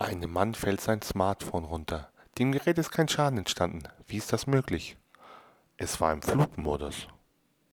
Einem Mann fällt sein Smartphone runter. Dem Gerät ist kein Schaden entstanden. Wie ist das möglich? Es war im Flugmodus.